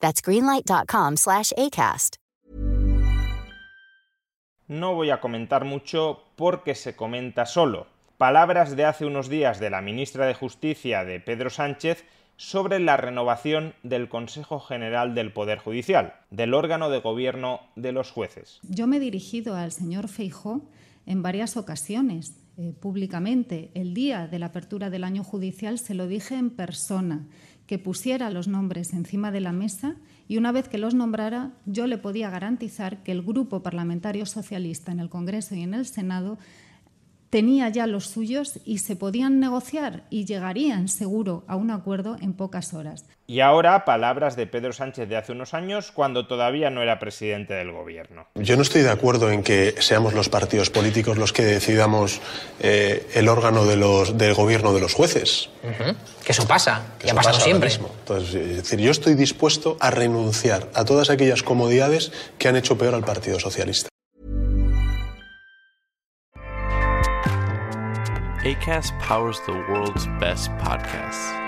That's greenlight.com slash ACAST. No voy a comentar mucho porque se comenta solo. Palabras de hace unos días de la ministra de Justicia de Pedro Sánchez sobre la renovación del Consejo General del Poder Judicial, del órgano de gobierno de los jueces. Yo me he dirigido al señor Feijó en varias ocasiones eh, públicamente. El día de la apertura del año judicial se lo dije en persona, que pusiera los nombres encima de la mesa y una vez que los nombrara yo le podía garantizar que el Grupo Parlamentario Socialista en el Congreso y en el Senado tenía ya los suyos y se podían negociar y llegarían seguro a un acuerdo en pocas horas. Y ahora palabras de Pedro Sánchez de hace unos años cuando todavía no era presidente del gobierno. Yo no estoy de acuerdo en que seamos los partidos políticos los que decidamos eh, el órgano de los, del gobierno de los jueces. Que eso pasa, que ha pasado siempre. Entonces, es decir, yo estoy dispuesto a renunciar a todas aquellas comodidades que han hecho peor al Partido Socialista. ACAST powers the world's best podcasts.